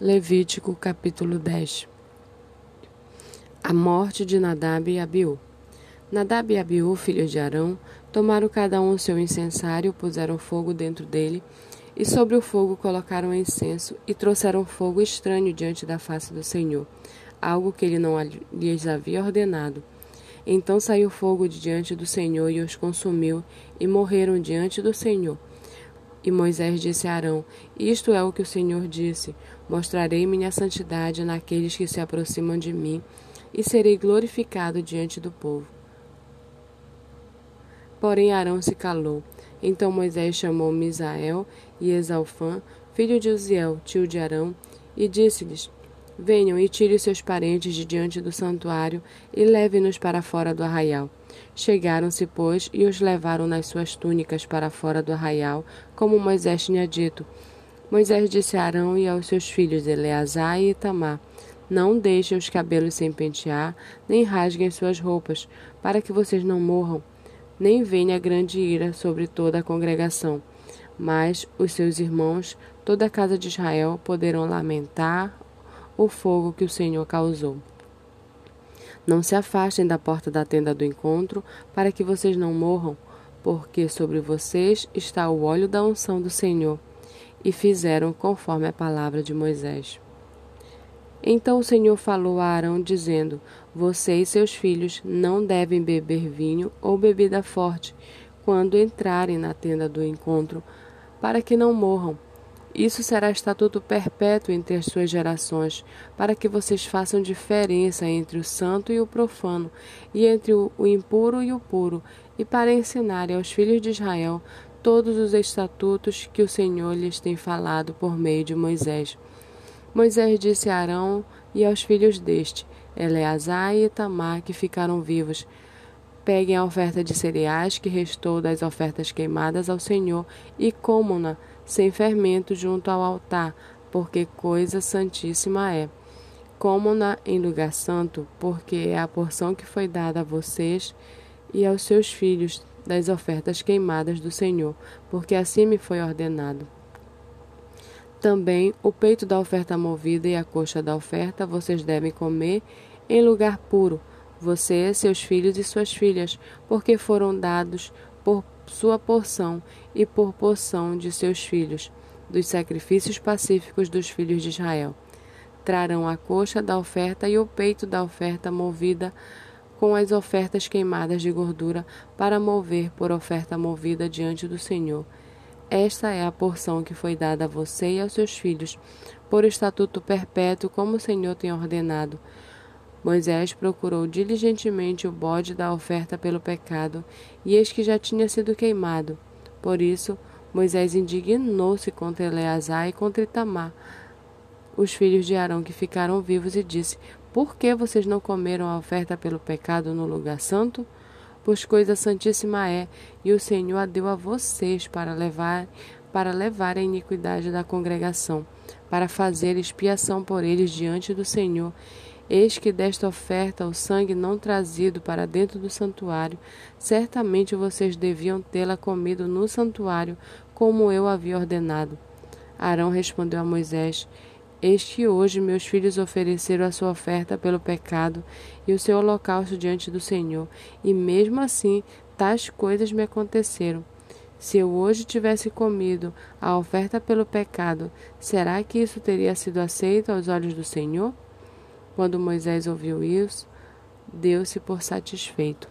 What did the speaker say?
Levítico capítulo 10 A morte de Nadab e Abiú Nadab e Abiú, filhos de Arão, tomaram cada um o seu incensário, puseram fogo dentro dele, e sobre o fogo colocaram incenso, e trouxeram fogo estranho diante da face do Senhor, algo que ele não lhes havia ordenado. Então saiu fogo de diante do Senhor e os consumiu, e morreram diante do Senhor. E Moisés disse a Arão: Isto é o que o Senhor disse: Mostrarei minha santidade naqueles que se aproximam de mim, e serei glorificado diante do povo. Porém Arão se calou. Então Moisés chamou Misael e Exalfã, filho de Uziel, tio de Arão, e disse-lhes: Venham e tire seus parentes de diante do santuário e leve-nos para fora do arraial. Chegaram-se, pois, e os levaram nas suas túnicas para fora do arraial, como Moisés tinha dito. Moisés disse a Arão e aos seus filhos Eleazar e Itamar: Não deixem os cabelos sem pentear, nem rasguem suas roupas, para que vocês não morram, nem venha grande ira sobre toda a congregação. Mas os seus irmãos, toda a casa de Israel, poderão lamentar o fogo que o Senhor causou. Não se afastem da porta da tenda do encontro, para que vocês não morram, porque sobre vocês está o óleo da unção do Senhor. E fizeram conforme a palavra de Moisés. Então o Senhor falou a Arão, dizendo: Você e seus filhos não devem beber vinho ou bebida forte quando entrarem na tenda do encontro, para que não morram. Isso será estatuto perpétuo entre as suas gerações, para que vocês façam diferença entre o santo e o profano, e entre o impuro e o puro, e para ensinarem aos filhos de Israel todos os estatutos que o Senhor lhes tem falado por meio de Moisés. Moisés disse a Arão e aos filhos deste, Eleazar e Itamar, que ficaram vivos: Peguem a oferta de cereais que restou das ofertas queimadas ao Senhor e comam-na sem fermento junto ao altar, porque coisa santíssima é. Comam-na em lugar santo, porque é a porção que foi dada a vocês e aos seus filhos das ofertas queimadas do Senhor, porque assim me foi ordenado. Também o peito da oferta movida e a coxa da oferta vocês devem comer em lugar puro, você, seus filhos e suas filhas, porque foram dados por sua porção e por porção de seus filhos, dos sacrifícios pacíficos dos filhos de Israel. Trarão a coxa da oferta e o peito da oferta movida com as ofertas queimadas de gordura para mover por oferta movida diante do Senhor. Esta é a porção que foi dada a você e aos seus filhos, por estatuto perpétuo, como o Senhor tem ordenado. Moisés procurou diligentemente o bode da oferta pelo pecado, e eis que já tinha sido queimado. Por isso, Moisés indignou-se contra Eleazar e contra Itamar, os filhos de Arão que ficaram vivos, e disse: Por que vocês não comeram a oferta pelo pecado no lugar santo? Pois coisa santíssima é, e o Senhor a deu a vocês para levar para levar a iniquidade da congregação, para fazer expiação por eles diante do Senhor Eis que desta oferta o sangue não trazido para dentro do santuário, certamente vocês deviam tê-la comido no santuário, como eu havia ordenado. Arão respondeu a Moisés: Eis que hoje meus filhos ofereceram a sua oferta pelo pecado e o seu holocausto diante do Senhor, e mesmo assim tais coisas me aconteceram. Se eu hoje tivesse comido a oferta pelo pecado, será que isso teria sido aceito aos olhos do Senhor? Quando Moisés ouviu isso, deu-se por satisfeito.